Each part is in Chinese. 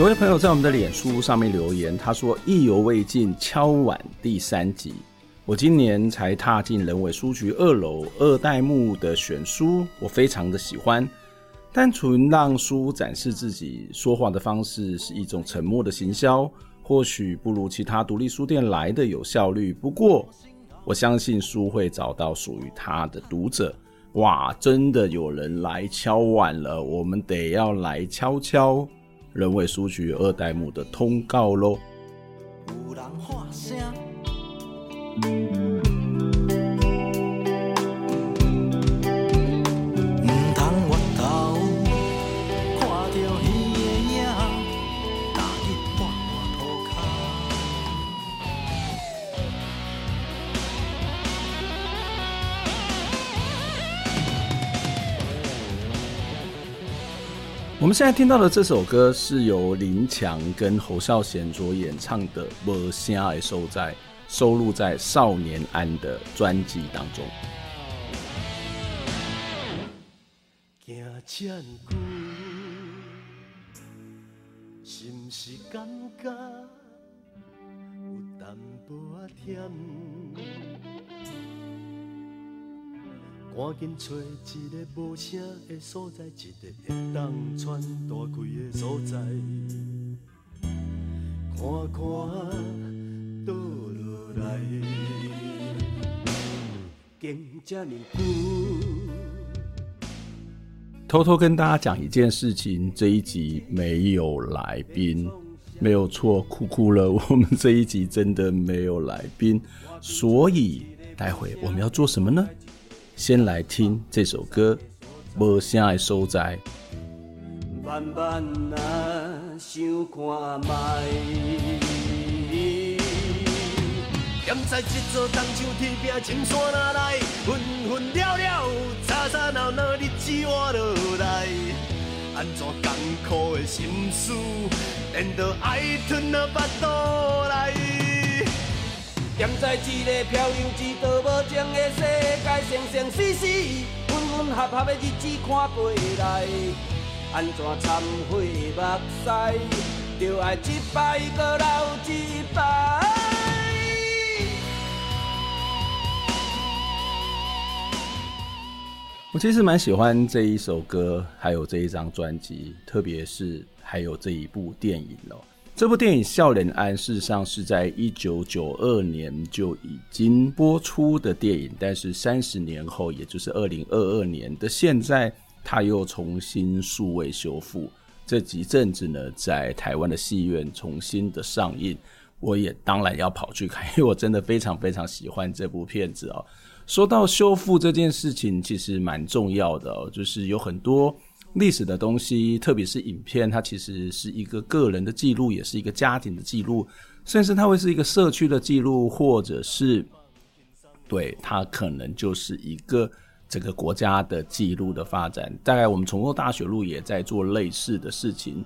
有位朋友在我们的脸书上面留言，他说：“意犹未尽，敲碗第三集。我今年才踏进人委书局二楼二代目的选书，我非常的喜欢。单纯让书展示自己说话的方式是一种沉默的行销，或许不如其他独立书店来的有效率。不过，我相信书会找到属于他的读者。哇，真的有人来敲碗了，我们得要来敲敲。”人委书局二代目的通告喽。有人我们现在听到的这首歌是由林强跟侯孝贤所演唱的《无声的所在》，收录在少年安的专辑当中。赶紧找一个无声的所在，一个会当喘大气的所在。看看倒落来，经这么久。偷偷跟大家讲一件事情，这一集没有来宾，没有错，哭哭了。我们这一集真的没有来宾，所以待会我们要做什么呢？先来听这首歌，无声的所在。慢慢啊，想看觅，踮在这座东像铁饼青山哪来，分分了了，吵吵闹闹，日子活落来，安怎艰苦的心事，连着爱吞了腹肚来。站在一个漂流一道无情的世界，生生死死，分分合合的日子看过来，安怎忏悔目屎，就爱一摆阁流一摆。我其实蛮喜欢这一首歌，还有这一张专辑，特别是还有这一部电影哦。这部电影《笑脸安》事实上是在一九九二年就已经播出的电影，但是三十年后，也就是二零二二年的现在，它又重新数位修复。这几阵子呢，在台湾的戏院重新的上映，我也当然要跑去看，因为我真的非常非常喜欢这部片子哦。说到修复这件事情，其实蛮重要的哦，就是有很多。历史的东西，特别是影片，它其实是一个个人的记录，也是一个家庭的记录，甚至它会是一个社区的记录，或者是对它可能就是一个整个国家的记录的发展。大概我们重构大学路也在做类似的事情。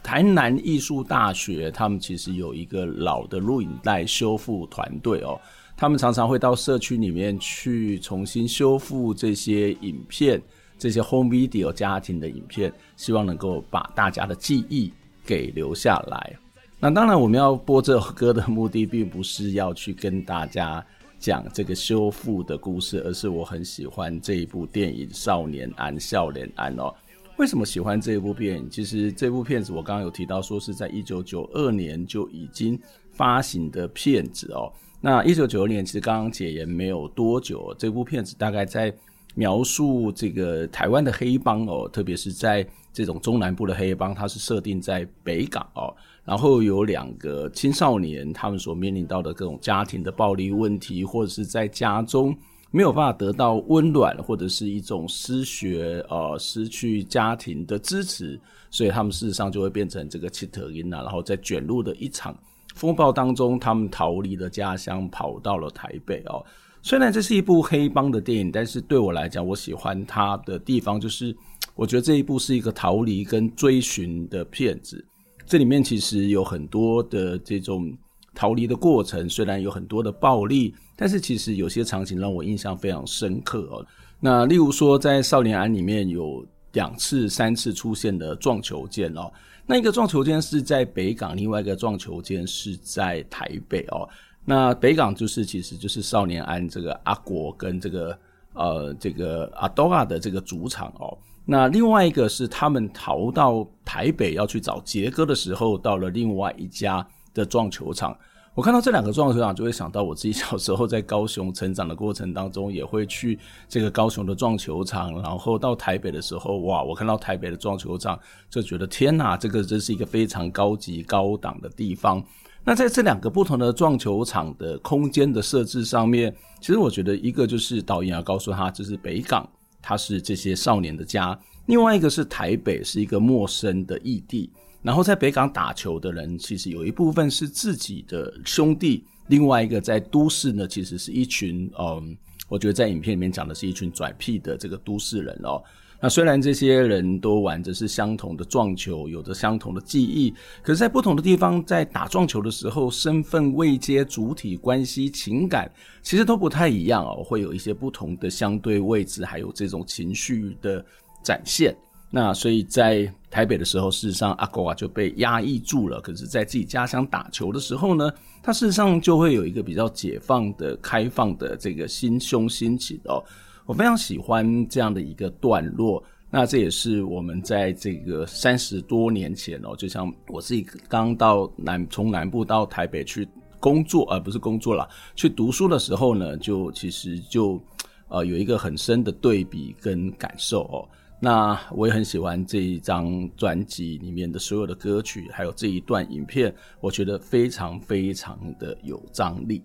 台南艺术大学他们其实有一个老的录影带修复团队哦，他们常常会到社区里面去重新修复这些影片。这些 home video 家庭的影片，希望能够把大家的记忆给留下来。那当然，我们要播这首歌的目的，并不是要去跟大家讲这个修复的故事，而是我很喜欢这一部电影《少年安》少年安哦。为什么喜欢这一部电影？其实这部片子我刚刚有提到，说是在一九九二年就已经发行的片子哦。那一九九二年其实刚刚解严没有多久，这部片子大概在。描述这个台湾的黑帮哦，特别是在这种中南部的黑帮，它是设定在北港哦，然后有两个青少年，他们所面临到的各种家庭的暴力问题，或者是在家中没有办法得到温暖，或者是一种失学呃失去家庭的支持，所以他们事实上就会变成这个七特因啊，然后在卷入的一场风暴当中，他们逃离了家乡，跑到了台北哦。虽然这是一部黑帮的电影，但是对我来讲，我喜欢它的地方就是，我觉得这一部是一个逃离跟追寻的片子。这里面其实有很多的这种逃离的过程，虽然有很多的暴力，但是其实有些场景让我印象非常深刻哦。那例如说，在《少年案》里面有两次、三次出现的撞球间哦。那一个撞球间是在北港，另外一个撞球间是在台北哦。那北港就是其实就是少年安这个阿国跟这个呃这个阿多亚的这个主场哦。那另外一个是他们逃到台北要去找杰哥的时候，到了另外一家的撞球场。我看到这两个撞球场，就会想到我自己小时候在高雄成长的过程当中，也会去这个高雄的撞球场。然后到台北的时候，哇，我看到台北的撞球场，就觉得天哪，这个真是一个非常高级高档的地方。那在这两个不同的撞球场的空间的设置上面，其实我觉得一个就是导演要告诉他，这是北港，它是这些少年的家；另外一个是台北，是一个陌生的异地。然后在北港打球的人，其实有一部分是自己的兄弟，另外一个在都市呢，其实是一群嗯，我觉得在影片里面讲的是一群拽屁的这个都市人哦。那虽然这些人都玩着是相同的撞球，有着相同的记忆，可是，在不同的地方，在打撞球的时候，身份、位阶、主体关系、情感，其实都不太一样哦，会有一些不同的相对位置，还有这种情绪的展现。那所以在台北的时候，事实上阿狗啊就被压抑住了。可是，在自己家乡打球的时候呢，他事实上就会有一个比较解放的、开放的这个心胸心情哦。我非常喜欢这样的一个段落。那这也是我们在这个三十多年前哦，就像我自己刚到南从南部到台北去工作，而、不是工作了，去读书的时候呢，就其实就呃有一个很深的对比跟感受哦。那我也很喜欢这一张专辑里面的所有的歌曲，还有这一段影片，我觉得非常非常的有张力。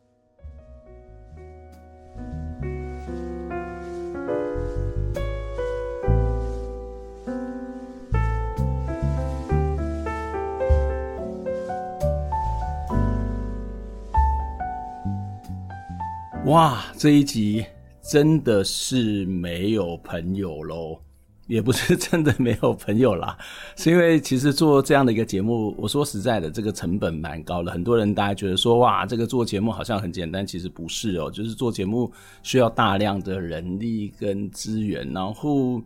哇，这一集真的是没有朋友喽！也不是真的没有朋友啦，是因为其实做这样的一个节目，我说实在的，这个成本蛮高的。很多人大家觉得说，哇，这个做节目好像很简单，其实不是哦，就是做节目需要大量的人力跟资源。然后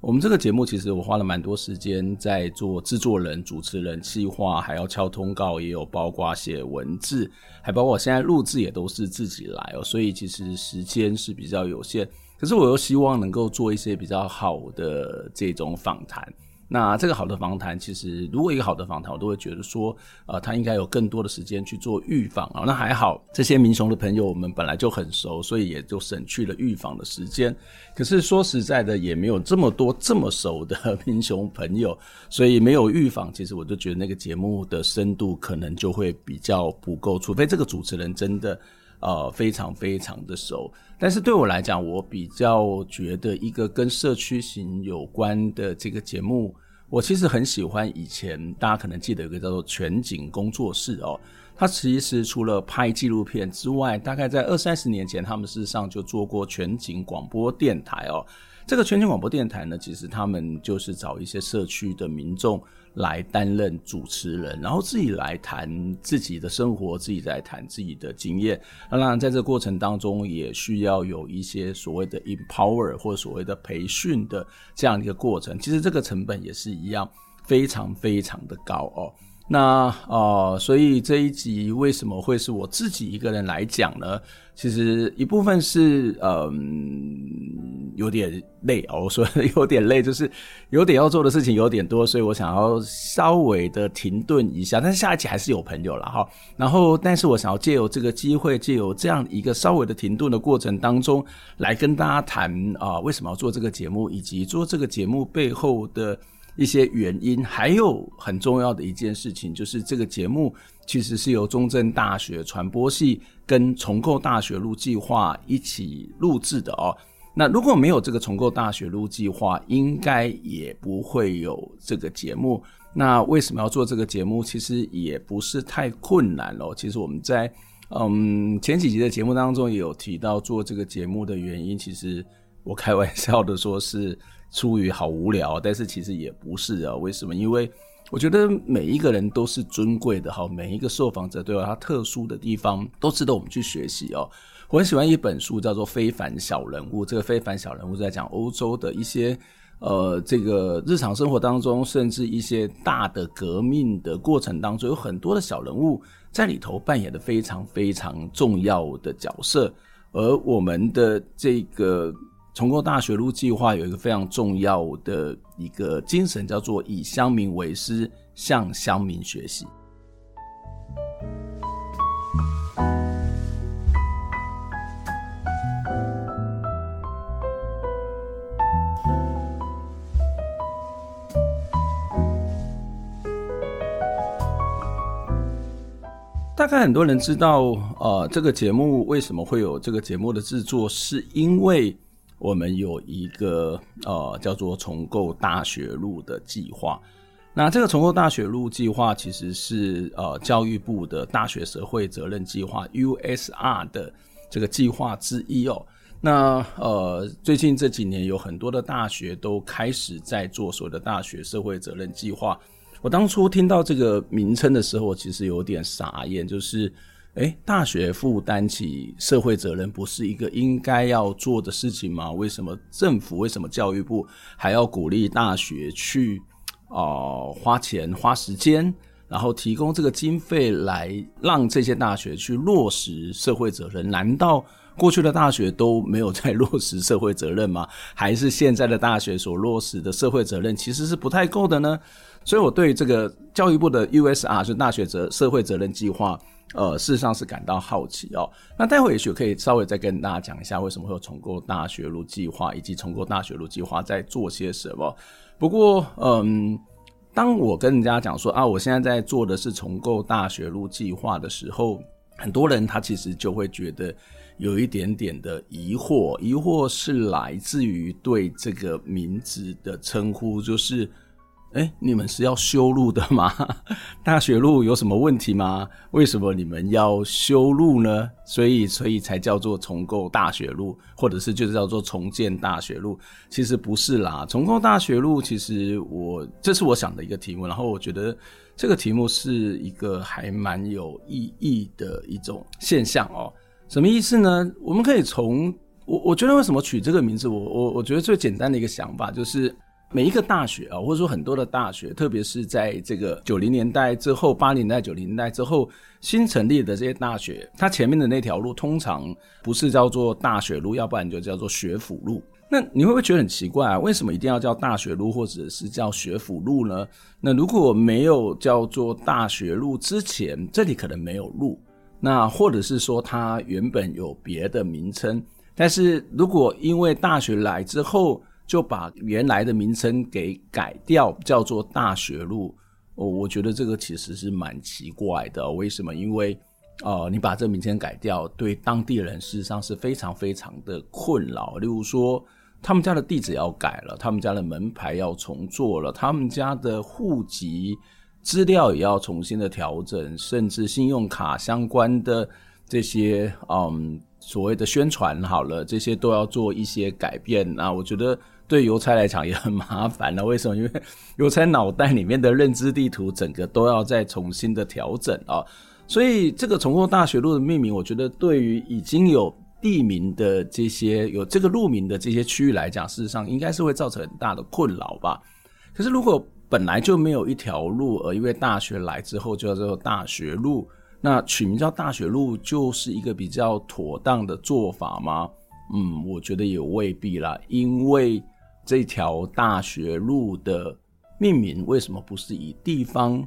我们这个节目其实我花了蛮多时间在做制作人、主持人、企划，还要敲通告，也有包括写文字，还包括我现在录制也都是自己来哦，所以其实时间是比较有限。可是我又希望能够做一些比较好的这种访谈。那这个好的访谈，其实如果一个好的访谈，我都会觉得说，呃，他应该有更多的时间去做预访啊。那还好，这些民雄的朋友我们本来就很熟，所以也就省去了预访的时间。可是说实在的，也没有这么多这么熟的民雄朋友，所以没有预访，其实我就觉得那个节目的深度可能就会比较不够，除非这个主持人真的。呃，非常非常的熟，但是对我来讲，我比较觉得一个跟社区型有关的这个节目，我其实很喜欢。以前大家可能记得有个叫做全景工作室哦，它其实除了拍纪录片之外，大概在二三十年前，他们事实上就做过全景广播电台哦。这个全景广播电台呢，其实他们就是找一些社区的民众。来担任主持人，然后自己来谈自己的生活，自己来谈自己的经验。当然，在这过程当中，也需要有一些所谓的 empower 或所谓的培训的这样一个过程。其实这个成本也是一样，非常非常的高哦。那呃，所以这一集为什么会是我自己一个人来讲呢？其实一部分是嗯有点累哦，我说有点累，就是有点要做的事情有点多，所以我想要稍微的停顿一下。但是下一集还是有朋友了哈。然后，但是我想要借由这个机会，借由这样一个稍微的停顿的过程当中，来跟大家谈啊，为什么要做这个节目，以及做这个节目背后的。一些原因，还有很重要的一件事情，就是这个节目其实是由中正大学传播系跟重构大学路计划一起录制的哦。那如果没有这个重构大学路计划，应该也不会有这个节目。那为什么要做这个节目？其实也不是太困难咯。其实我们在嗯前几集的节目当中也有提到做这个节目的原因。其实我开玩笑的说是出于好无聊，但是其实也不是啊。为什么？因为我觉得每一个人都是尊贵的哈，每一个受访者都有他特殊的地方，都值得我们去学习哦。我很喜欢一本书，叫做《非凡小人物》。这个非凡小人物在讲欧洲的一些呃，这个日常生活当中，甚至一些大的革命的过程当中，有很多的小人物在里头扮演的非常非常重要的角色。而我们的这个。重构大学路计划有一个非常重要的一个精神，叫做以乡民为师，向乡民学习。大概很多人知道，呃，这个节目为什么会有这个节目的制作，是因为。我们有一个呃叫做“重构大学路”的计划。那这个“重构大学路”计划其实是呃教育部的大学社会责任计划 （USR） 的这个计划之一哦。那呃最近这几年有很多的大学都开始在做所谓的大学社会责任计划。我当初听到这个名称的时候，其实有点傻眼，就是。诶，大学负担起社会责任，不是一个应该要做的事情吗？为什么政府、为什么教育部还要鼓励大学去啊、呃、花钱、花时间，然后提供这个经费来让这些大学去落实社会责任？难道过去的大学都没有在 落实社会责任吗？还是现在的大学所落实的社会责任其实是不太够的呢？所以，我对这个教育部的 USR 是大学责社会责任计划。呃，事实上是感到好奇哦。那待会也许可以稍微再跟大家讲一下，为什么会有重构大学路计划，以及重构大学路计划在做些什么。不过，嗯，当我跟人家讲说啊，我现在在做的是重构大学路计划的时候，很多人他其实就会觉得有一点点的疑惑，疑惑是来自于对这个名字的称呼，就是。哎，你们是要修路的吗？大学路有什么问题吗？为什么你们要修路呢？所以，所以才叫做重构大学路，或者是就是叫做重建大学路。其实不是啦，重构大学路，其实我这是我想的一个题目，然后我觉得这个题目是一个还蛮有意义的一种现象哦。什么意思呢？我们可以从我我觉得为什么取这个名字，我我我觉得最简单的一个想法就是。每一个大学啊，或者说很多的大学，特别是在这个九零年代之后、八零年代、九零年代之后新成立的这些大学，它前面的那条路通常不是叫做大学路，要不然就叫做学府路。那你会不会觉得很奇怪啊？为什么一定要叫大学路，或者是叫学府路呢？那如果没有叫做大学路之前，这里可能没有路，那或者是说它原本有别的名称，但是如果因为大学来之后，就把原来的名称给改掉，叫做大学路。哦，我觉得这个其实是蛮奇怪的。为什么？因为，呃，你把这个名称改掉，对当地人事实上是非常非常的困扰。例如说，他们家的地址要改了，他们家的门牌要重做了，他们家的户籍资料也要重新的调整，甚至信用卡相关的这些，嗯，所谓的宣传好了，这些都要做一些改变。那我觉得。对邮差来讲也很麻烦了，为什么？因为邮差脑袋里面的认知地图整个都要再重新的调整啊，所以这个重构大学路的命名，我觉得对于已经有地名的这些有这个路名的这些区域来讲，事实上应该是会造成很大的困扰吧。可是如果本来就没有一条路，而因为大学来之后就叫做大学路，那取名叫大学路就是一个比较妥当的做法吗？嗯，我觉得也未必啦，因为。这条大学路的命名为什么不是以地方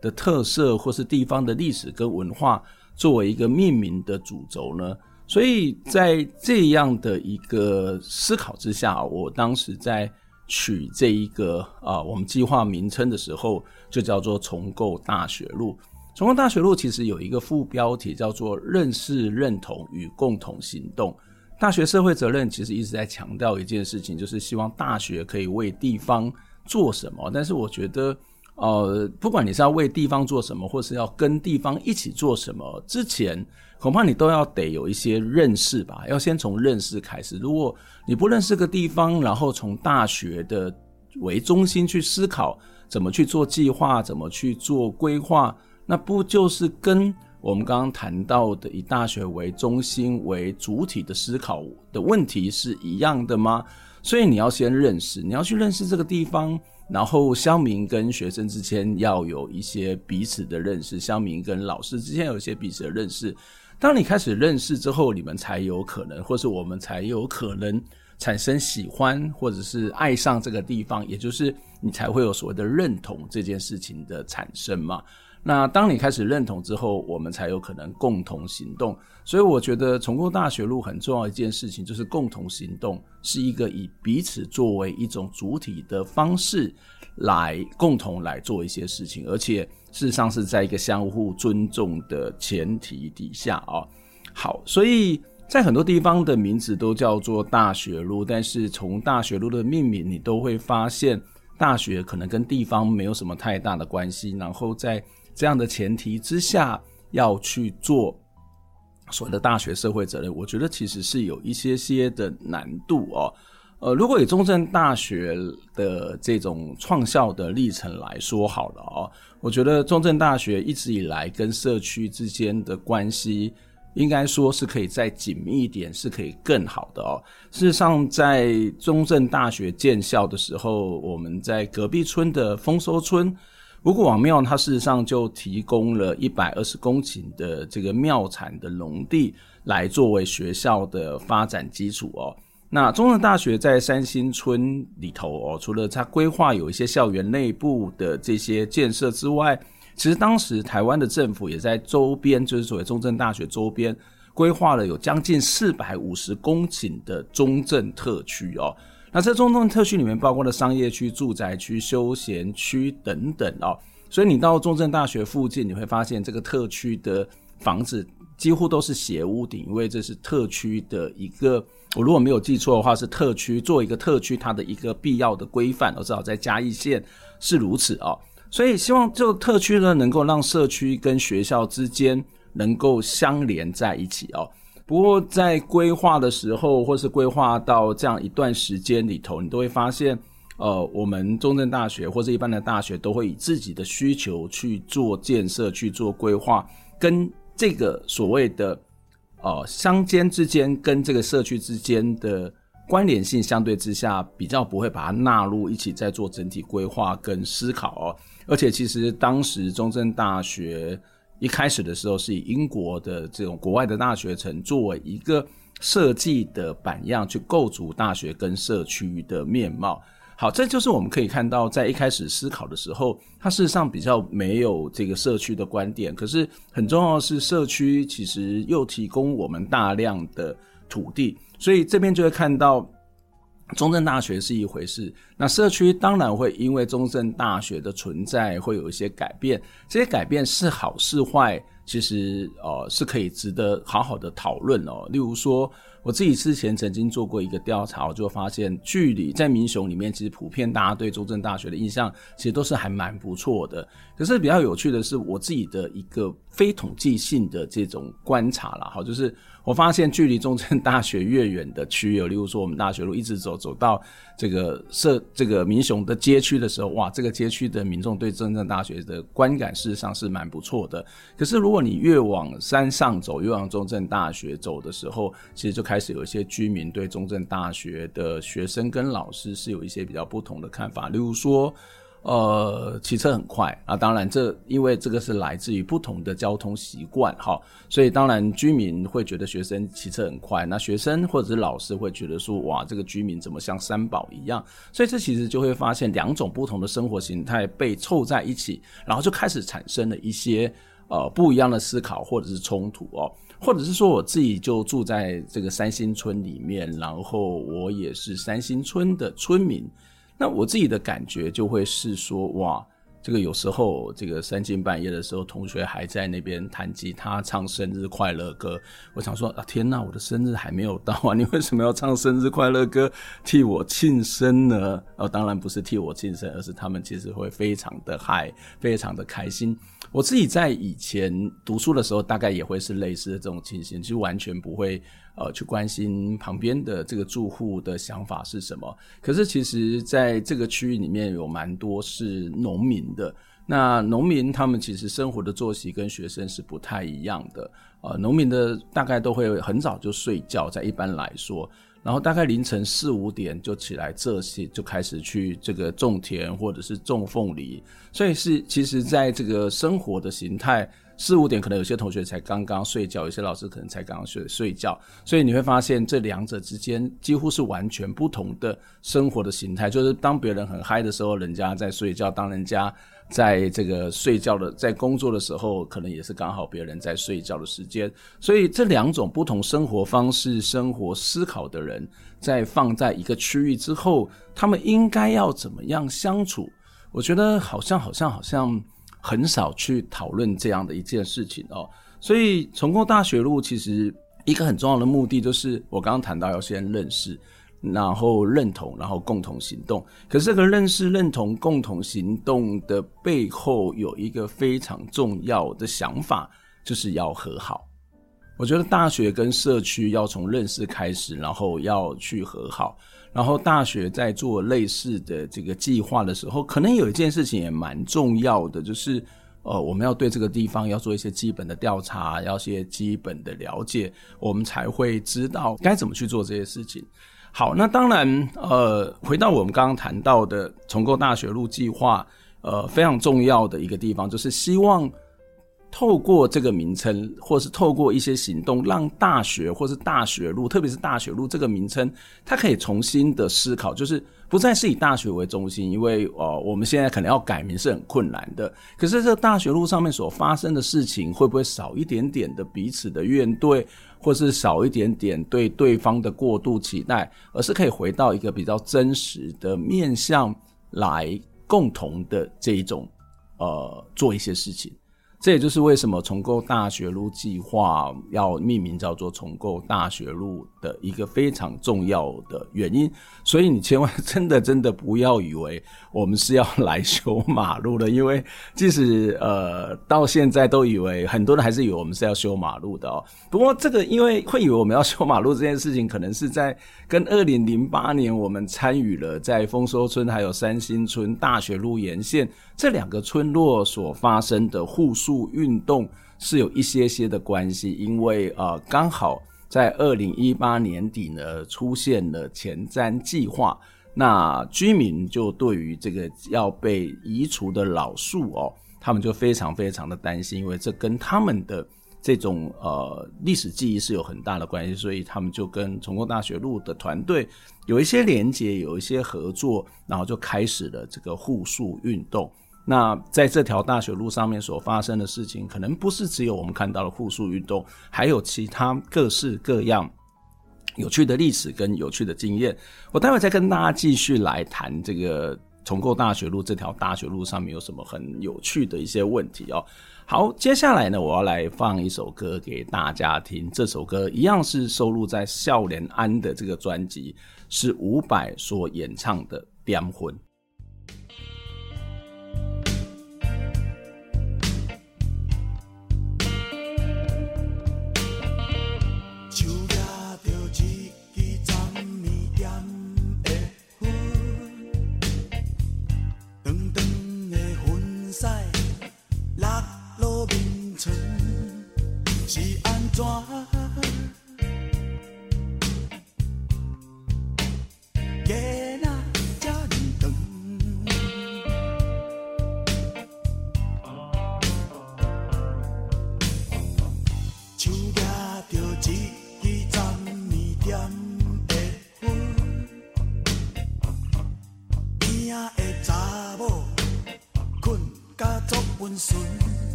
的特色或是地方的历史跟文化作为一个命名的主轴呢？所以在这样的一个思考之下，我当时在取这一个啊我们计划名称的时候，就叫做重构大学路。重构大学路其实有一个副标题叫做“认识、认同与共同行动”。大学社会责任其实一直在强调一件事情，就是希望大学可以为地方做什么。但是我觉得，呃，不管你是要为地方做什么，或是要跟地方一起做什么，之前恐怕你都要得有一些认识吧，要先从认识开始。如果你不认识个地方，然后从大学的为中心去思考怎么去做计划，怎么去做规划，那不就是跟我们刚刚谈到的以大学为中心为主体的思考的问题是一样的吗？所以你要先认识，你要去认识这个地方。然后乡民跟学生之间要有一些彼此的认识，乡民跟老师之间有一些彼此的认识。当你开始认识之后，你们才有可能，或是我们才有可能产生喜欢，或者是爱上这个地方，也就是你才会有所谓的认同这件事情的产生嘛。那当你开始认同之后，我们才有可能共同行动。所以我觉得重构大学路很重要一件事情就是共同行动，是一个以彼此作为一种主体的方式来共同来做一些事情，而且事实上是在一个相互尊重的前提底下啊。好，所以在很多地方的名字都叫做大学路，但是从大学路的命名，你都会发现大学可能跟地方没有什么太大的关系，然后在。这样的前提之下，要去做所谓的大学社会责任，我觉得其实是有一些些的难度哦。呃，如果以中正大学的这种创校的历程来说好了哦，我觉得中正大学一直以来跟社区之间的关系，应该说是可以再紧密一点，是可以更好的哦。事实上，在中正大学建校的时候，我们在隔壁村的丰收村。五谷王庙，它事实上就提供了一百二十公顷的这个庙产的农地，来作为学校的发展基础哦。那中正大学在三星村里头哦，除了它规划有一些校园内部的这些建设之外，其实当时台湾的政府也在周边，就是所谓中正大学周边规划了有将近四百五十公顷的中正特区哦。那这中正特区里面包括了商业区、住宅区、休闲区等等哦，所以你到中正大学附近，你会发现这个特区的房子几乎都是斜屋顶，因为这是特区的一个，我如果没有记错的话，是特区做一个特区它的一个必要的规范，我至少在嘉义县是如此哦，所以希望这个特区呢，能够让社区跟学校之间能够相连在一起哦。不过，在规划的时候，或是规划到这样一段时间里头，你都会发现，呃，我们中正大学或者一般的大学都会以自己的需求去做建设、去做规划，跟这个所谓的呃乡间之间跟这个社区之间的关联性相对之下，比较不会把它纳入一起，在做整体规划跟思考哦。而且，其实当时中正大学。一开始的时候是以英国的这种国外的大学城作为一个设计的版样去构筑大学跟社区的面貌。好，这就是我们可以看到，在一开始思考的时候，它事实上比较没有这个社区的观点。可是很重要的是，社区其实又提供我们大量的土地，所以这边就会看到。中正大学是一回事，那社区当然会因为中正大学的存在会有一些改变，这些改变是好是坏，其实呃是可以值得好好的讨论哦。例如说，我自己之前曾经做过一个调查，我就发现，距离在民雄里面，其实普遍大家对中正大学的印象，其实都是还蛮不错的。可是比较有趣的是，我自己的一个非统计性的这种观察啦，好，就是。我发现距离中正大学越远的区域，例如说我们大学路一直走走到这个社这个民雄的街区的时候，哇，这个街区的民众对中正大学的观感事实上是蛮不错的。可是如果你越往山上走，越往中正大学走的时候，其实就开始有一些居民对中正大学的学生跟老师是有一些比较不同的看法，例如说。呃，骑车很快啊，当然这因为这个是来自于不同的交通习惯哈，所以当然居民会觉得学生骑车很快，那学生或者是老师会觉得说，哇，这个居民怎么像三宝一样？所以这其实就会发现两种不同的生活形态被凑在一起，然后就开始产生了一些呃不一样的思考或者是冲突哦，或者是说我自己就住在这个三星村里面，然后我也是三星村的村民。那我自己的感觉就会是说，哇，这个有时候这个三更半夜的时候，同学还在那边弹吉他唱生日快乐歌。我想说啊，天哪，我的生日还没有到啊！你为什么要唱生日快乐歌替我庆生呢？哦，当然不是替我庆生，而是他们其实会非常的嗨，非常的开心。我自己在以前读书的时候，大概也会是类似的这种情形，就完全不会呃去关心旁边的这个住户的想法是什么。可是其实在这个区域里面有蛮多是农民的，那农民他们其实生活的作息跟学生是不太一样的。呃，农民的大概都会很早就睡觉，在一般来说。然后大概凌晨四五点就起来，这些就开始去这个种田或者是种凤梨，所以是其实在这个生活的形态，四五点可能有些同学才刚刚睡觉，有些老师可能才刚刚睡睡觉，所以你会发现这两者之间几乎是完全不同的生活的形态，就是当别人很嗨的时候，人家在睡觉；当人家在这个睡觉的，在工作的时候，可能也是刚好别人在睡觉的时间。所以这两种不同生活方式、生活思考的人，在放在一个区域之后，他们应该要怎么样相处？我觉得好像好像好像很少去讨论这样的一件事情哦。所以重构大学路其实一个很重要的目的，就是我刚刚谈到要先认识。然后认同，然后共同行动。可是这个认识、认同、共同行动的背后，有一个非常重要的想法，就是要和好。我觉得大学跟社区要从认识开始，然后要去和好。然后大学在做类似的这个计划的时候，可能有一件事情也蛮重要的，就是呃，我们要对这个地方要做一些基本的调查，要一些基本的了解，我们才会知道该怎么去做这些事情。好，那当然，呃，回到我们刚刚谈到的重构大学路计划，呃，非常重要的一个地方，就是希望透过这个名称，或是透过一些行动，让大学或是大学路，特别是大学路这个名称，它可以重新的思考，就是不再是以大学为中心，因为呃，我们现在可能要改名是很困难的。可是这大学路上面所发生的事情，会不会少一点点的彼此的怨怼？或是少一点点对对方的过度期待，而是可以回到一个比较真实的面向来共同的这一种，呃，做一些事情。这也就是为什么重构大学路计划要命名叫做重构大学路的一个非常重要的原因。所以你千万 真的真的不要以为我们是要来修马路的，因为即使呃到现在都以为很多人还是以为我们是要修马路的哦。不过这个因为会以为我们要修马路这件事情，可能是在跟二零零八年我们参与了在丰收村还有三星村大学路沿线这两个村落所发生的护树运动是有一些些的关系，因为呃刚好在二零一八年底呢出现了前瞻计划，那居民就对于这个要被移除的老树哦，他们就非常非常的担心，因为这跟他们的这种呃历史记忆是有很大的关系，所以他们就跟重构大学路的团队有一些连接，有一些合作，然后就开始了这个护树运动。那在这条大学路上面所发生的事情，可能不是只有我们看到的护树运动，还有其他各式各样有趣的历史跟有趣的经验。我待会再跟大家继续来谈这个重构大学路这条大学路上面有什么很有趣的一些问题哦。好，接下来呢，我要来放一首歌给大家听。这首歌一样是收录在少年安的这个专辑，是伍佰所演唱的《点魂》。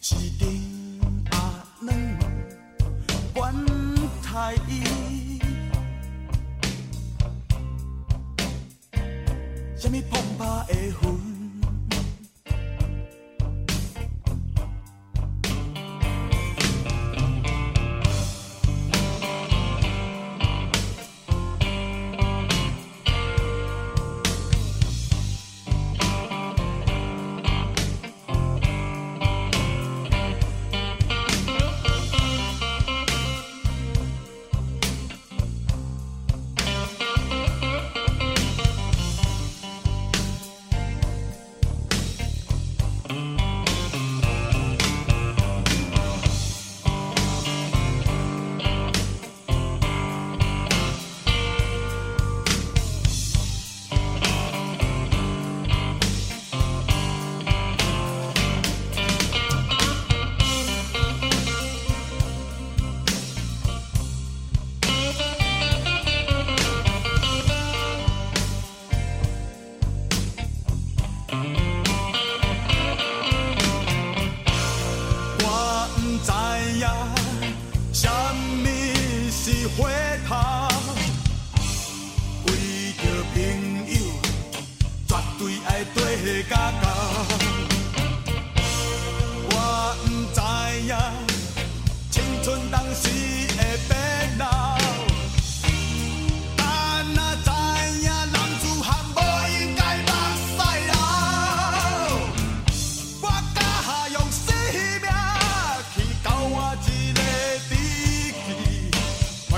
既定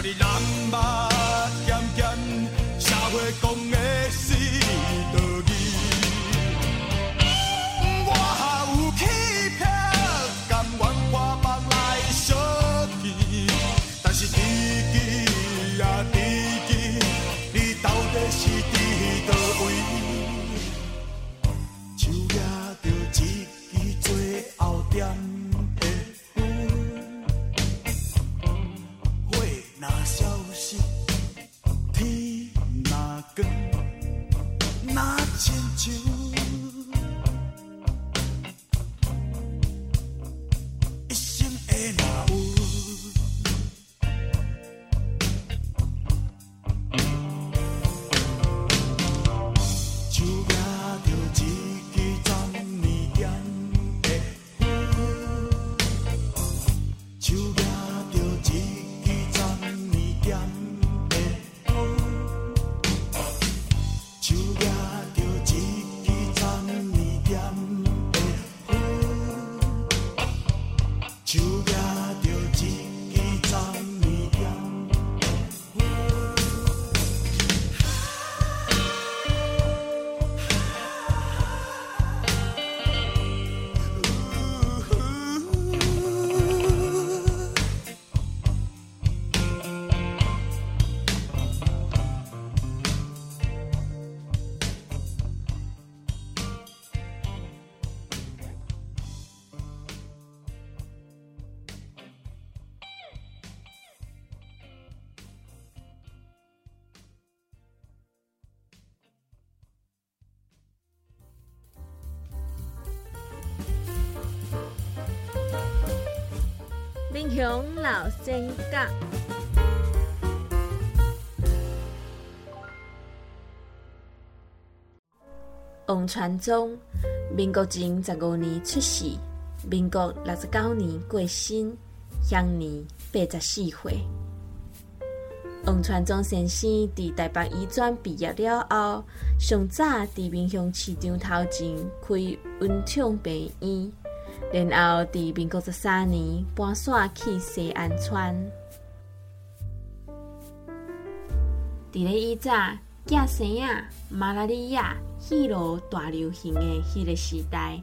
民雄老仙甲，王传宗，民国前十五年出世，民国六十九年过身，享年八十四岁。王传宗先生伫台北医专毕业了后，上早伫民雄市场头前开温畅病院。然后，伫民国十三年搬徙去西安村。伫咧以早，寄生啊、马拉利亚、肺痨大流行的迄个时代，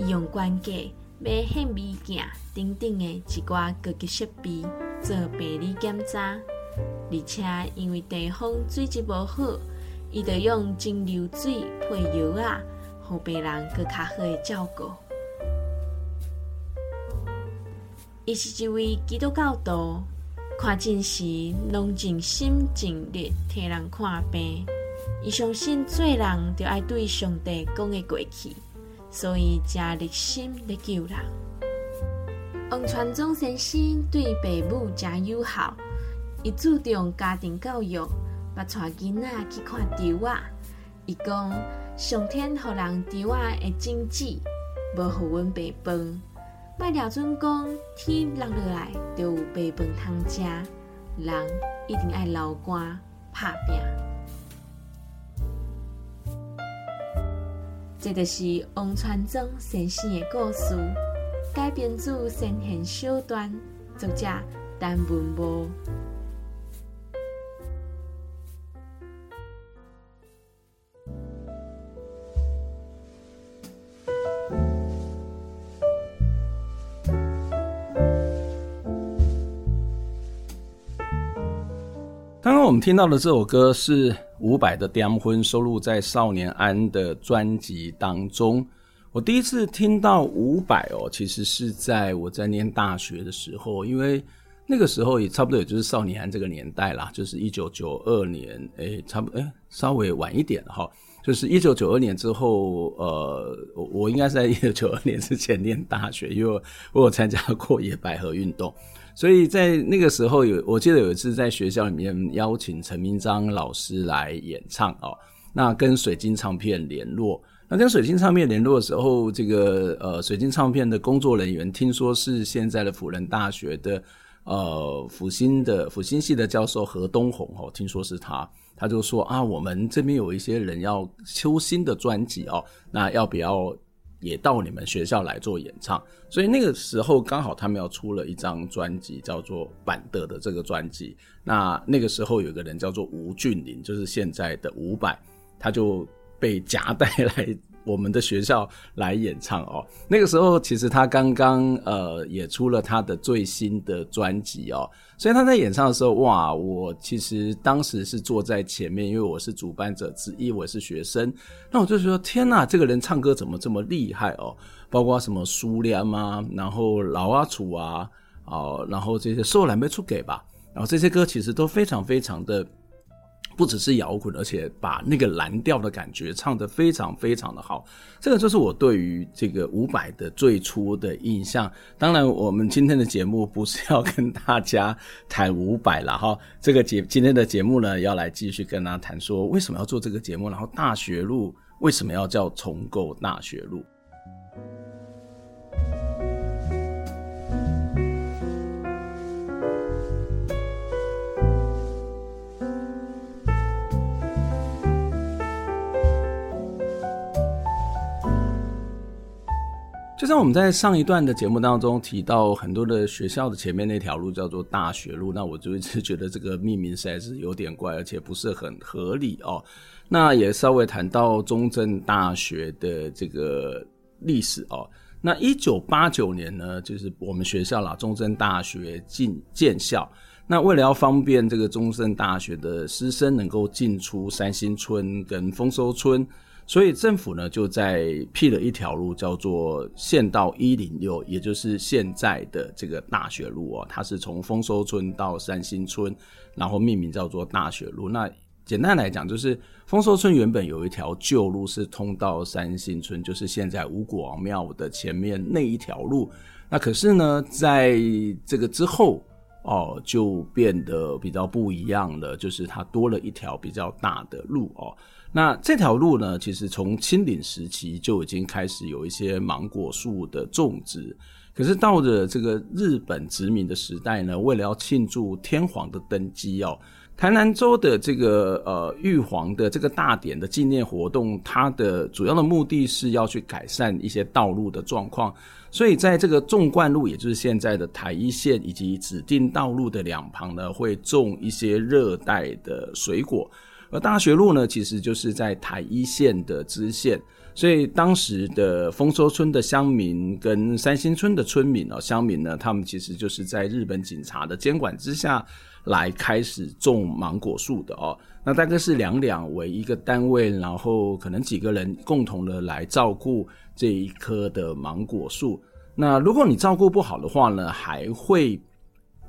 医用关节、买显微镜等等的一寡高级设备做病理检查，而且因为地方水质无好，伊就用蒸馏水配药啊，互病人阁较好的照顾。伊是一位基督教徒，看诊时拢尽心尽力替人看病。伊相信做人就爱对上帝讲个过去，所以真热心来救人。王传宗先生对父母真友好，伊注重家庭教育，捌带囡仔去看猪仔，伊讲上天互人伫我的经济，无互阮白饭。莫了准讲天落落来就有白饭通食，人一定爱流汗拍拼。这就是王传忠先生的故事，改编自先贤小段，作者陈文波。我们听到的这首歌是伍佰的《点婚》，收录在少年安的专辑当中。我第一次听到伍佰哦，其实是在我在念大学的时候，因为那个时候也差不多也就是少年安这个年代啦，就是一九九二年，哎，差不哎，稍微晚一点哈，就是一九九二年之后，呃，我我应该是在一九九二年之前念大学，因为我有参加过野百合运动。所以在那个时候有，我记得有一次在学校里面邀请陈明章老师来演唱哦，那跟水晶唱片联络，那跟水晶唱片联络的时候，这个呃水晶唱片的工作人员听说是现在的辅仁大学的呃辅新的辅新系的教授何东红哦，听说是他，他就说啊，我们这边有一些人要出新的专辑哦，那要不要？也到你们学校来做演唱，所以那个时候刚好他们要出了一张专辑，叫做《板的》的这个专辑。那那个时候有个人叫做吴俊霖，就是现在的伍佰，他就被夹带来。我们的学校来演唱哦，那个时候其实他刚刚呃也出了他的最新的专辑哦，所以他在演唱的时候，哇，我其实当时是坐在前面，因为我是主办者之一，我是学生，那我就说天哪，这个人唱歌怎么这么厉害哦？包括什么苏联啊，然后老阿楚啊，哦，然后这些受兰没出给吧，然后这些歌其实都非常非常的。不只是摇滚，而且把那个蓝调的感觉唱得非常非常的好。这个就是我对于这个伍佰的最初的印象。当然，我们今天的节目不是要跟大家谈伍佰了哈。这个节今天的节目呢，要来继续跟大家谈说为什么要做这个节目，然后大学路为什么要叫重构大学路。就像我们在上一段的节目当中提到，很多的学校的前面那条路叫做大学路，那我就一直觉得这个命名实在是有点怪，而且不是很合理哦。那也稍微谈到中正大学的这个历史哦。那一九八九年呢，就是我们学校啦，中正大学进建校。那为了要方便这个中正大学的师生能够进出三星村跟丰收村。所以政府呢，就在辟了一条路，叫做县道一零六，也就是现在的这个大学路哦。它是从丰收村到三星村，然后命名叫做大学路。那简单来讲，就是丰收村原本有一条旧路是通到三星村，就是现在五果王庙的前面那一条路。那可是呢，在这个之后哦，就变得比较不一样了，就是它多了一条比较大的路哦。那这条路呢，其实从清领时期就已经开始有一些芒果树的种植。可是到了这个日本殖民的时代呢，为了要庆祝天皇的登基哦，台南州的这个呃玉皇的这个大典的纪念活动，它的主要的目的是要去改善一些道路的状况。所以在这个纵贯路，也就是现在的台一线以及指定道路的两旁呢，会种一些热带的水果。而大学路呢，其实就是在台一线的支线，所以当时的丰收村的乡民跟三星村的村民哦，乡民呢，他们其实就是在日本警察的监管之下来开始种芒果树的哦。那大概是两两为一个单位，然后可能几个人共同的来照顾这一棵的芒果树。那如果你照顾不好的话呢，还会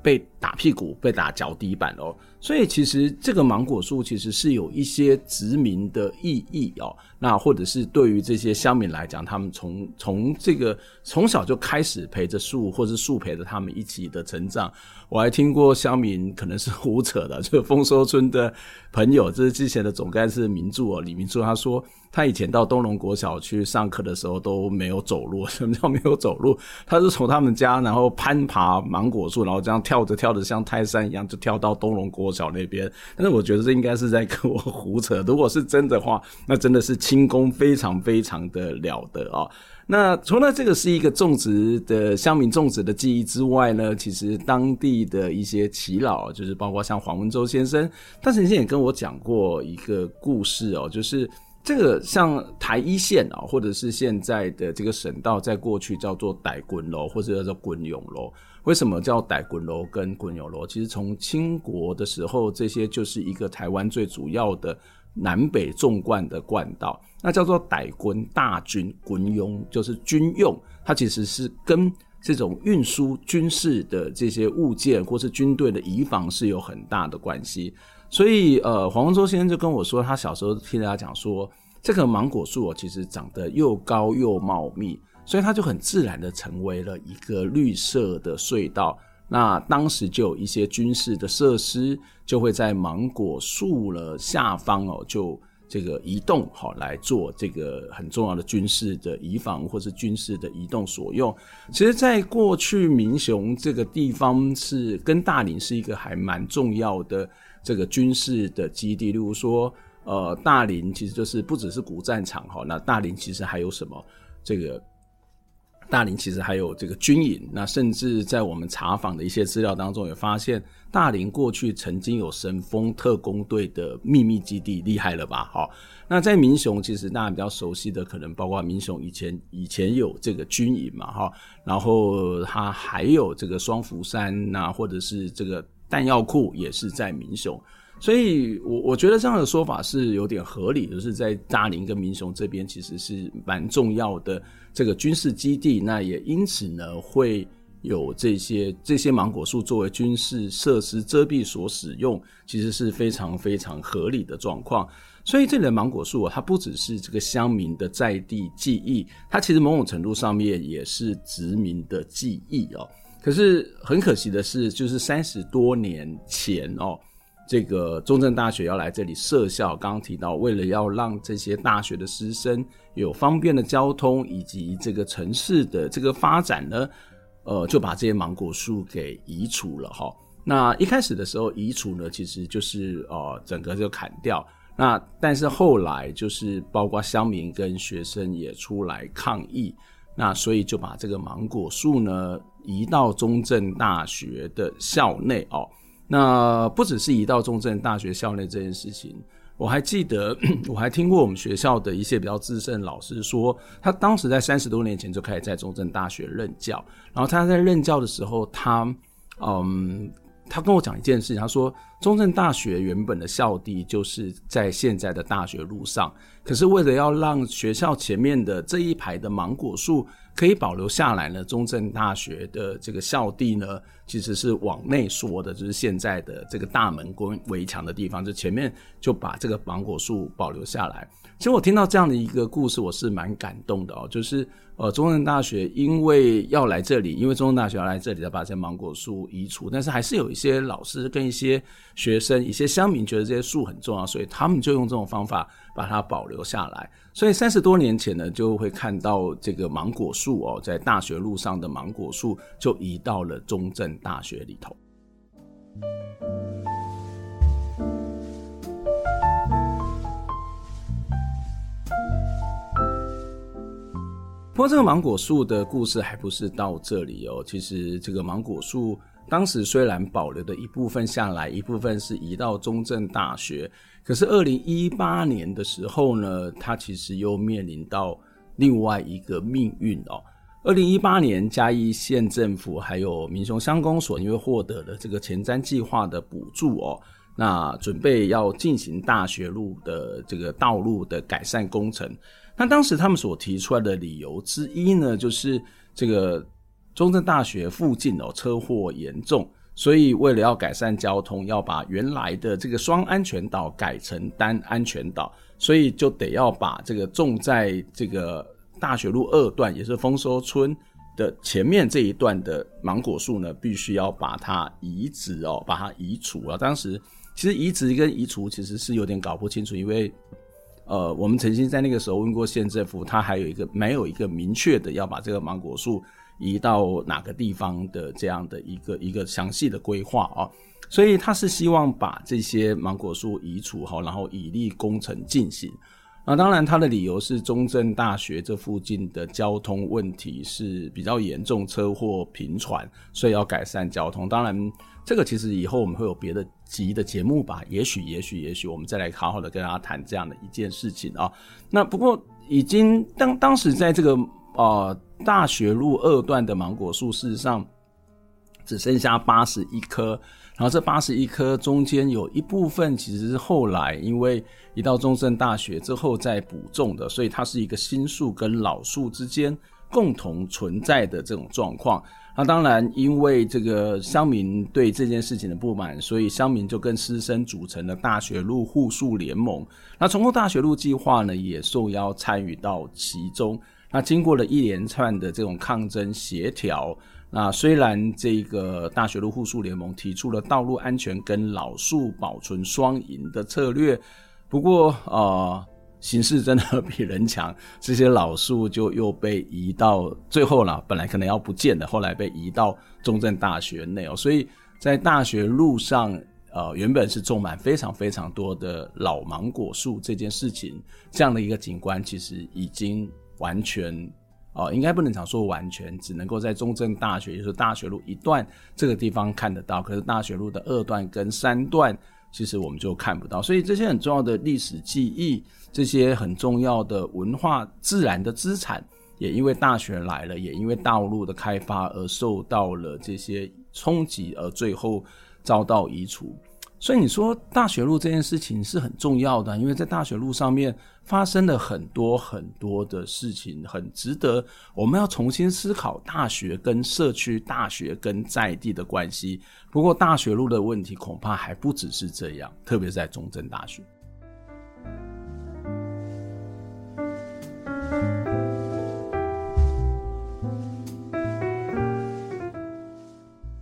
被打屁股，被打脚底板哦。所以其实这个芒果树其实是有一些殖民的意义哦。那或者是对于这些乡民来讲，他们从从这个从小就开始陪着树，或是树陪着他们一起的成长。我还听过乡民可能是胡扯的，就丰收村的朋友，这是之前的总干事名著哦，李明柱他说。他以前到东龙国小去上课的时候都没有走路。什么叫没有走路？他是从他们家，然后攀爬芒果树，然后这样跳着跳着，像泰山一样，就跳到东龙国小那边。但是我觉得这应该是在跟我胡扯。如果是真的话，那真的是轻功非常非常的了得啊！那除了这个是一个种植的乡民种植的记忆之外呢，其实当地的一些耆老，就是包括像黄文洲先生，他曾经也跟我讲过一个故事哦，就是。这个像台一线啊，或者是现在的这个省道，在过去叫做傣滚楼，或者叫做滚涌楼。为什么叫傣滚楼跟滚涌楼？其实从清国的时候，这些就是一个台湾最主要的南北纵贯的贯道。那叫做傣滚大军滚涌，就是军用，它其实是跟这种运输军事的这些物件，或是军队的移防是有很大的关系。所以，呃，黄文洲先生就跟我说，他小时候听人家讲说，这个芒果树其实长得又高又茂密，所以它就很自然的成为了一个绿色的隧道。那当时就有一些军事的设施，就会在芒果树了下方哦，就这个移动好来做这个很重要的军事的移防或是军事的移动所用。其实，在过去民雄这个地方是跟大林是一个还蛮重要的。这个军事的基地，例如说，呃，大林其实就是不只是古战场哈，那大林其实还有什么？这个大林其实还有这个军营，那甚至在我们查访的一些资料当中，也发现大林过去曾经有神风特攻队的秘密基地，厉害了吧？哈，那在民雄，其实大家比较熟悉的，可能包括民雄以前以前有这个军营嘛，哈，然后它还有这个双福山呐，或者是这个。弹药库也是在民雄，所以我我觉得这样的说法是有点合理，就是在大林跟民雄这边其实是蛮重要的这个军事基地，那也因此呢会有这些这些芒果树作为军事设施遮蔽所使用，其实是非常非常合理的状况。所以这里的芒果树啊，它不只是这个乡民的在地记忆，它其实某种程度上面也是殖民的记忆哦。可是很可惜的是，就是三十多年前哦，这个中正大学要来这里设校，刚刚提到，为了要让这些大学的师生有方便的交通以及这个城市的这个发展呢，呃，就把这些芒果树给移除了哈。那一开始的时候移除呢，其实就是呃整个就砍掉。那但是后来就是包括乡民跟学生也出来抗议，那所以就把这个芒果树呢。移到中正大学的校内哦，那不只是移到中正大学校内这件事情，我还记得，我还听过我们学校的一些比较资深老师说，他当时在三十多年前就开始在中正大学任教，然后他在任教的时候，他嗯，他跟我讲一件事情，他说中正大学原本的校地就是在现在的大学路上，可是为了要让学校前面的这一排的芒果树。可以保留下来呢。中正大学的这个校地呢，其实是往内缩的，就是现在的这个大门关围墙的地方，就前面就把这个芒果树保留下来。其实我听到这样的一个故事，我是蛮感动的哦。就是呃，中正大学因为要来这里，因为中正大学要来这里，要把这芒果树移除，但是还是有一些老师跟一些学生、一些乡民觉得这些树很重要，所以他们就用这种方法把它保留下来。所以三十多年前呢，就会看到这个芒果树哦，在大学路上的芒果树就移到了中正大学里头。不过，这个芒果树的故事还不是到这里哦。其实，这个芒果树当时虽然保留的一部分下来，一部分是移到中正大学。可是，二零一八年的时候呢，它其实又面临到另外一个命运哦。二零一八年，嘉义县政府还有民雄乡公所因为获得了这个前瞻计划的补助哦，那准备要进行大学路的这个道路的改善工程。那当时他们所提出来的理由之一呢，就是这个中正大学附近哦车祸严重。所以为了要改善交通，要把原来的这个双安全岛改成单安全岛，所以就得要把这个种在这个大学路二段，也是丰收村的前面这一段的芒果树呢，必须要把它移植哦，把它移除啊。当时其实移植跟移除其实是有点搞不清楚，因为呃，我们曾经在那个时候问过县政府，他还有一个没有一个明确的要把这个芒果树。移到哪个地方的这样的一个一个详细的规划啊，所以他是希望把这些芒果树移除好，然后以利工程进行。那当然他的理由是中正大学这附近的交通问题是比较严重，车祸频传，所以要改善交通。当然这个其实以后我们会有别的集的节目吧，也许也许也许我们再来好好的跟大家谈这样的一件事情啊。那不过已经当当时在这个呃。大学路二段的芒果树，事实上只剩下八十一棵，然后这八十一棵中间有一部分其实是后来因为移到中正大学之后再补种的，所以它是一个新树跟老树之间共同存在的这种状况。那当然，因为这个乡民对这件事情的不满，所以乡民就跟师生组成了大学路护树联盟。那重构大学路计划呢，也受邀参与到其中。那经过了一连串的这种抗争协调，那虽然这个大学路护树联盟提出了道路安全跟老树保存双赢的策略，不过呃，形势真的 比人强，这些老树就又被移到最后了，本来可能要不见的，后来被移到中正大学内哦，所以在大学路上，呃，原本是种满非常非常多的老芒果树，这件事情，这样的一个景观，其实已经。完全哦，应该不能讲说完全，只能够在中正大学，也就是大学路一段这个地方看得到。可是大学路的二段跟三段，其实我们就看不到。所以这些很重要的历史记忆，这些很重要的文化自然的资产，也因为大学来了，也因为道路的开发而受到了这些冲击，而最后遭到移除。所以你说大学路这件事情是很重要的，因为在大学路上面发生了很多很多的事情，很值得我们要重新思考大学跟社区、大学跟在地的关系。不过大学路的问题恐怕还不只是这样，特别在中正大学。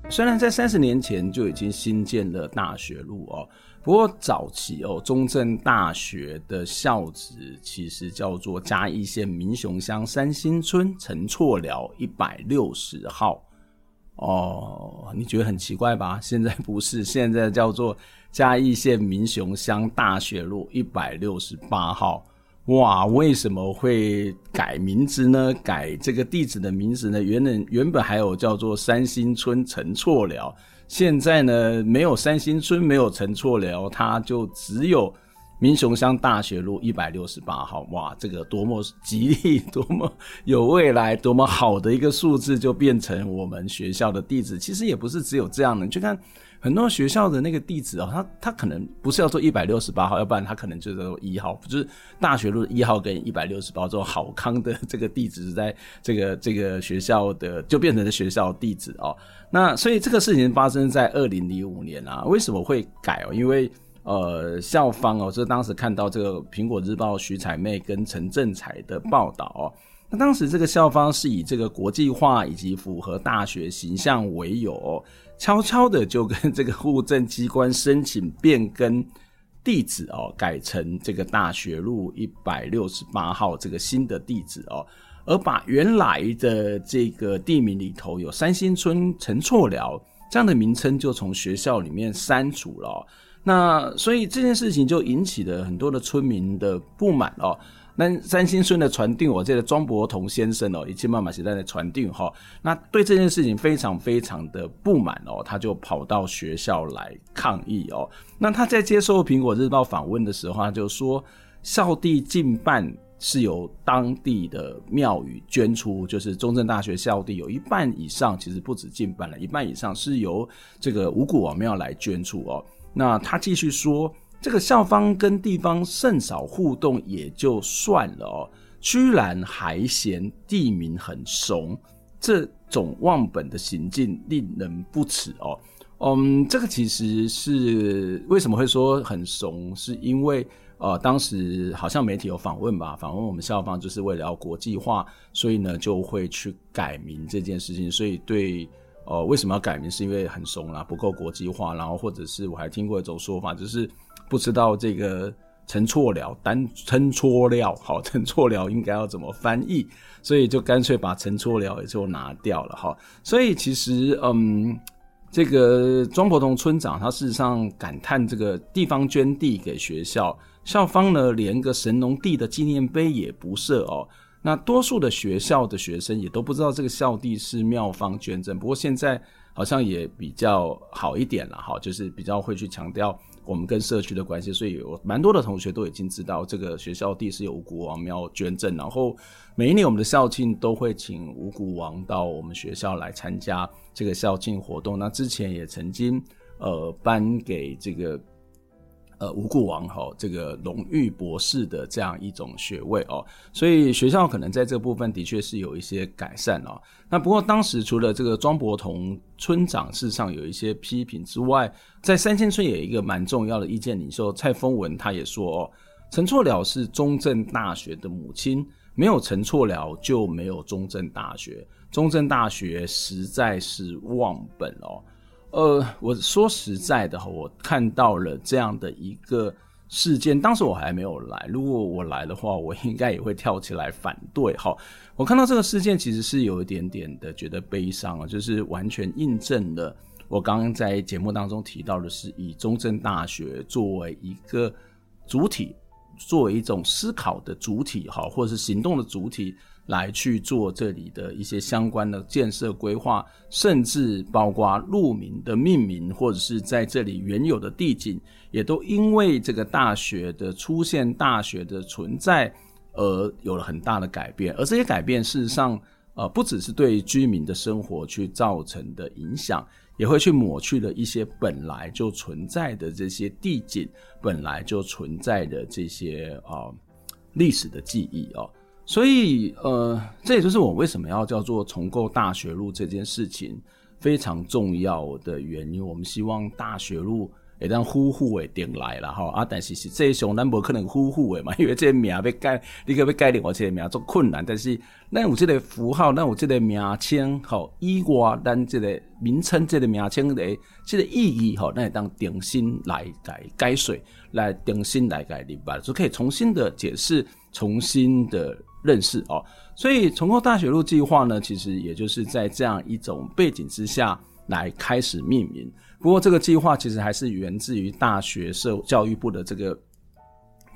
虽然在三十年前就已经新建了大学路哦，不过早期哦，中正大学的校址其实叫做嘉义县民雄乡三星村陈厝寮一百六十号哦，你觉得很奇怪吧？现在不是，现在叫做嘉义县民雄乡大学路一百六十八号。哇，为什么会改名字呢？改这个地址的名字呢？原本原本还有叫做三星村陈厝寮，现在呢没有三星村，没有陈厝寮，它就只有民雄乡大学路一百六十八号。哇，这个多么吉利，多么有未来，多么好的一个数字，就变成我们学校的地址。其实也不是只有这样的，你去看。很多学校的那个地址哦，它它可能不是要做一百六十八号，要不然它可能就是说一号，就是大学路一号跟一百六十八这种好康的这个地址是在这个这个学校的，就变成了学校地址哦。那所以这个事情发生在二零零五年啊，为什么会改哦？因为呃校方哦，就当时看到这个苹果日报徐彩妹跟陈正彩的报道哦，那当时这个校方是以这个国际化以及符合大学形象为由。悄悄的就跟这个户政机关申请变更地址哦，改成这个大学路一百六十八号这个新的地址哦，而把原来的这个地名里头有三星村陈厝寮这样的名称就从学校里面删除了。那所以这件事情就引起了很多的村民的不满哦。那三星村的传定，我这个庄伯同先生哦，以及妈妈时代的传定哈，那对这件事情非常非常的不满哦，他就跑到学校来抗议哦。那他在接受苹果日报访问的时候，他就说校地近半是由当地的庙宇捐出，就是中正大学校地有一半以上，其实不止近半了，一半以上是由这个五谷王庙来捐出哦。那他继续说。这个校方跟地方甚少互动也就算了哦，居然还嫌地名很怂，这种忘本的行径令人不齿哦嗯，这个其实是为什么会说很怂，是因为呃，当时好像媒体有访问吧，访问我们校方，就是为了要国际化，所以呢就会去改名这件事情。所以对，呃，为什么要改名？是因为很怂啦，不够国际化，然后或者是我还听过一种说法，就是不知道这个陈错了，单陈错了，好，陈错了应该要怎么翻译，所以就干脆把陈错了也就拿掉了哈。所以其实，嗯。这个庄伯同村长，他事实上感叹这个地方捐地给学校，校方呢连个神农地的纪念碑也不设哦。那多数的学校的学生也都不知道这个校地是庙方捐赠，不过现在好像也比较好一点了哈，就是比较会去强调。我们跟社区的关系，所以有蛮多的同学都已经知道这个学校地是由五谷王庙捐赠，然后每一年我们的校庆都会请五谷王到我们学校来参加这个校庆活动。那之前也曾经呃颁给这个。呃，五谷王哈，这个荣誉博士的这样一种学位哦，所以学校可能在这部分的确是有一些改善哦。那不过当时除了这个庄伯同村长事上有一些批评之外，在三千村也有一个蛮重要的意见领袖蔡丰文，他也说哦，陈错了是中正大学的母亲，没有陈错了就没有中正大学，中正大学实在是忘本哦。呃，我说实在的哈，我看到了这样的一个事件，当时我还没有来。如果我来的话，我应该也会跳起来反对哈。我看到这个事件，其实是有一点点的觉得悲伤啊，就是完全印证了我刚刚在节目当中提到的，是以中正大学作为一个主体，作为一种思考的主体哈，或者是行动的主体。来去做这里的一些相关的建设规划，甚至包括路名的命名，或者是在这里原有的地景，也都因为这个大学的出现、大学的存在而有了很大的改变。而这些改变，事实上，呃，不只是对居民的生活去造成的影响，也会去抹去了一些本来就存在的这些地景，本来就存在的这些啊、呃、历史的记忆哦。所以，呃，这也就是我为什么要叫做重构大学路这件事情非常重要的原因。我们希望大学路会当呼呼的定来了哈啊，但是是这种咱不可能呼呼的嘛，因为这个名要改，你可要改另外这个名做困难。但是咱有这个符号，咱有这个名称，好，以外咱这个名称这个名称的这个意义，好，那当重新来改改水，来重新来改明白，就可以重新的解释，重新的。认识哦，所以重构大学路计划呢，其实也就是在这样一种背景之下来开始命名。不过这个计划其实还是源自于大学社教育部的这个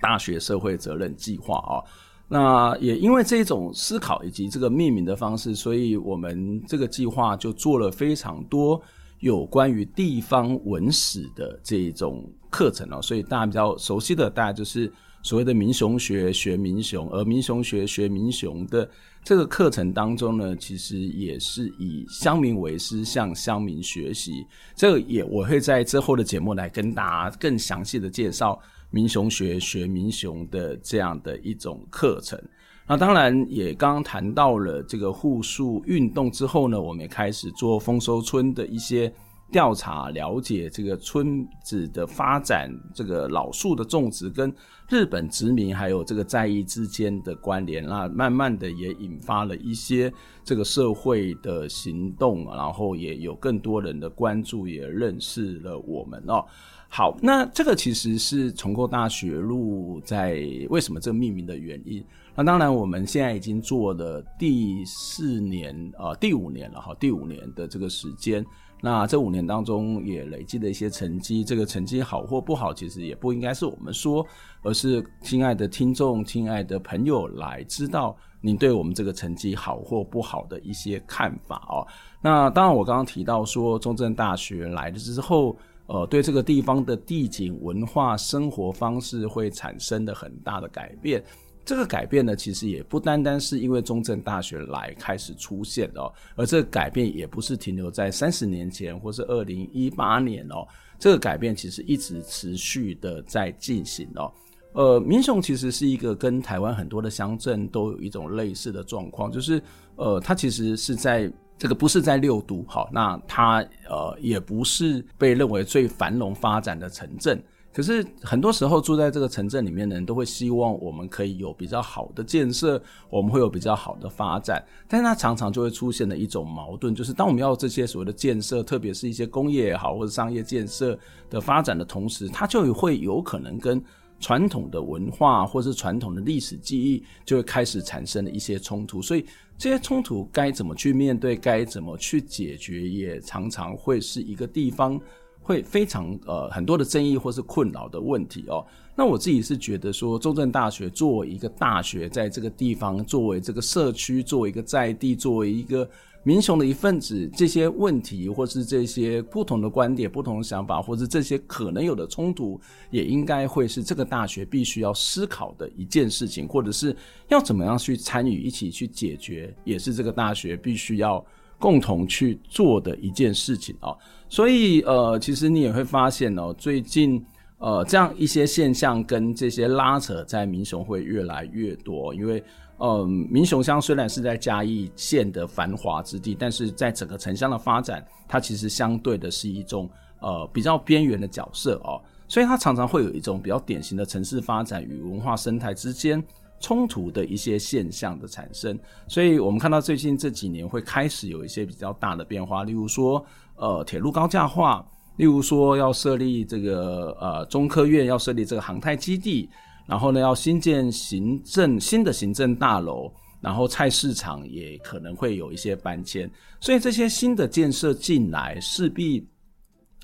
大学社会责任计划啊。那也因为这种思考以及这个命名的方式，所以我们这个计划就做了非常多有关于地方文史的这种课程哦。所以大家比较熟悉的，大概就是。所谓的民雄学学民雄，而民雄学学民雄的这个课程当中呢，其实也是以乡民为师，向乡民学习。这个也我会在之后的节目来跟大家更详细的介绍民雄学学民雄的这样的一种课程。那当然也刚刚谈到了这个护树运动之后呢，我们也开始做丰收村的一些。调查了解这个村子的发展，这个老树的种植跟日本殖民还有这个在役之间的关联，那慢慢的也引发了一些这个社会的行动，然后也有更多人的关注，也认识了我们哦。好，那这个其实是重构大学路在为什么这个命名的原因。那当然，我们现在已经做了第四年啊、呃，第五年了哈，第五年的这个时间。那这五年当中也累积了一些成绩，这个成绩好或不好，其实也不应该是我们说，而是亲爱的听众、亲爱的朋友来知道您对我们这个成绩好或不好的一些看法哦。那当然，我刚刚提到说，中正大学来了之后，呃，对这个地方的地景、文化、生活方式会产生的很大的改变。这个改变呢，其实也不单单是因为中正大学来开始出现哦，而这个改变也不是停留在三十年前或是二零一八年哦，这个改变其实一直持续的在进行哦。呃，民雄其实是一个跟台湾很多的乡镇都有一种类似的状况，就是呃，它其实是在这个不是在六都，好，那它呃也不是被认为最繁荣发展的城镇。可是很多时候住在这个城镇里面的人都会希望我们可以有比较好的建设，我们会有比较好的发展。但是它常常就会出现的一种矛盾，就是当我们要这些所谓的建设，特别是一些工业也好或者商业建设的发展的同时，它就会有可能跟传统的文化或是传统的历史记忆就会开始产生了一些冲突，所以这些冲突该怎么去面对，该怎么去解决，也常常会是一个地方会非常呃很多的争议或是困扰的问题哦。那我自己是觉得说，中正大学作为一个大学，在这个地方，作为这个社区，作为一个在地，作为一个。民雄的一份子，这些问题，或是这些不同的观点、不同的想法，或是这些可能有的冲突，也应该会是这个大学必须要思考的一件事情，或者是要怎么样去参与、一起去解决，也是这个大学必须要共同去做的一件事情啊。所以，呃，其实你也会发现哦，最近呃这样一些现象跟这些拉扯在民雄会越来越多，因为。嗯，民雄乡虽然是在嘉义县的繁华之地，但是在整个城乡的发展，它其实相对的是一种呃比较边缘的角色哦，所以它常常会有一种比较典型的城市发展与文化生态之间冲突的一些现象的产生。所以我们看到最近这几年会开始有一些比较大的变化，例如说呃铁路高架化，例如说要设立这个呃中科院要设立这个航太基地。然后呢，要新建行政新的行政大楼，然后菜市场也可能会有一些搬迁，所以这些新的建设进来，势必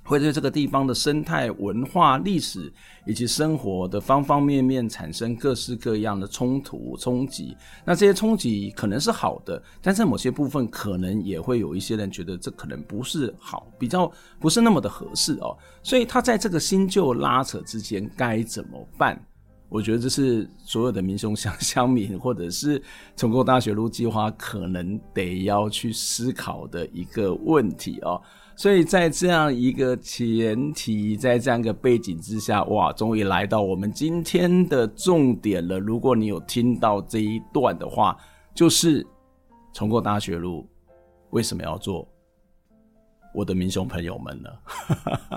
会对这个地方的生态、文化、历史以及生活的方方面面产生各式各样的冲突冲击。那这些冲击可能是好的，但是某些部分可能也会有一些人觉得这可能不是好，比较不是那么的合适哦。所以他在这个新旧拉扯之间该怎么办？我觉得这是所有的民雄乡 乡民，或者是重构大学路计划可能得要去思考的一个问题哦。所以在这样一个前提，在这样一个背景之下，哇，终于来到我们今天的重点了。如果你有听到这一段的话，就是重构大学路为什么要做？我的民雄朋友们呢？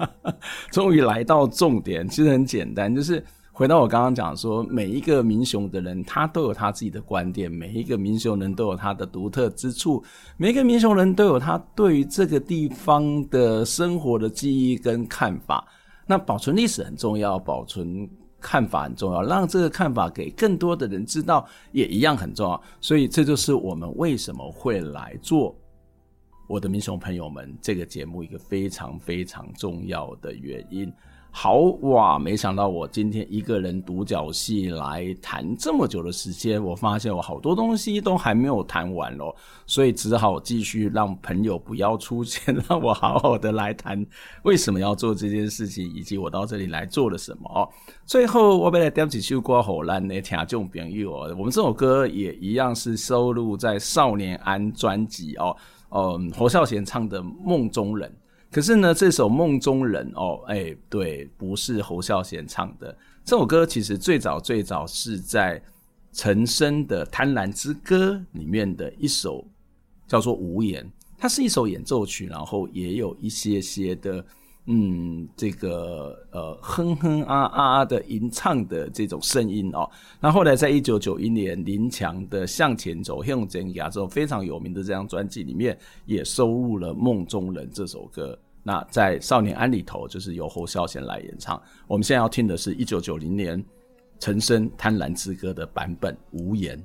终于来到重点，其实很简单，就是。回到我刚刚讲说，每一个民雄的人，他都有他自己的观点；每一个民雄人都有他的独特之处；每一个民雄人都有他对于这个地方的生活的记忆跟看法。那保存历史很重要，保存看法很重要，让这个看法给更多的人知道，也一样很重要。所以，这就是我们为什么会来做我的民雄朋友们这个节目一个非常非常重要的原因。好哇，没想到我今天一个人独角戏来谈这么久的时间，我发现我好多东西都还没有谈完哦，所以只好继续让朋友不要出现，让我好好的来谈为什么要做这件事情，以及我到这里来做了什么。最后我被来点几首歌好烂的听众朋友哦，我们这首歌也一样是收录在少年安专辑哦，嗯，侯孝贤唱的《梦中人》。可是呢，这首《梦中人》哦，哎，对，不是侯孝贤唱的。这首歌其实最早最早是在陈升的《贪婪之歌》里面的一首，叫做《无言》。它是一首演奏曲，然后也有一些些的，嗯，这个呃，哼哼啊啊的吟唱的这种声音哦。那后来在一九九一年，林强的《向前走》用真亚这首非常有名的这张专辑里面，也收录了《梦中人》这首歌。那在少年安里头，就是由侯孝贤来演唱。我们现在要听的是一九九零年陈升《贪婪之歌》的版本《无言》。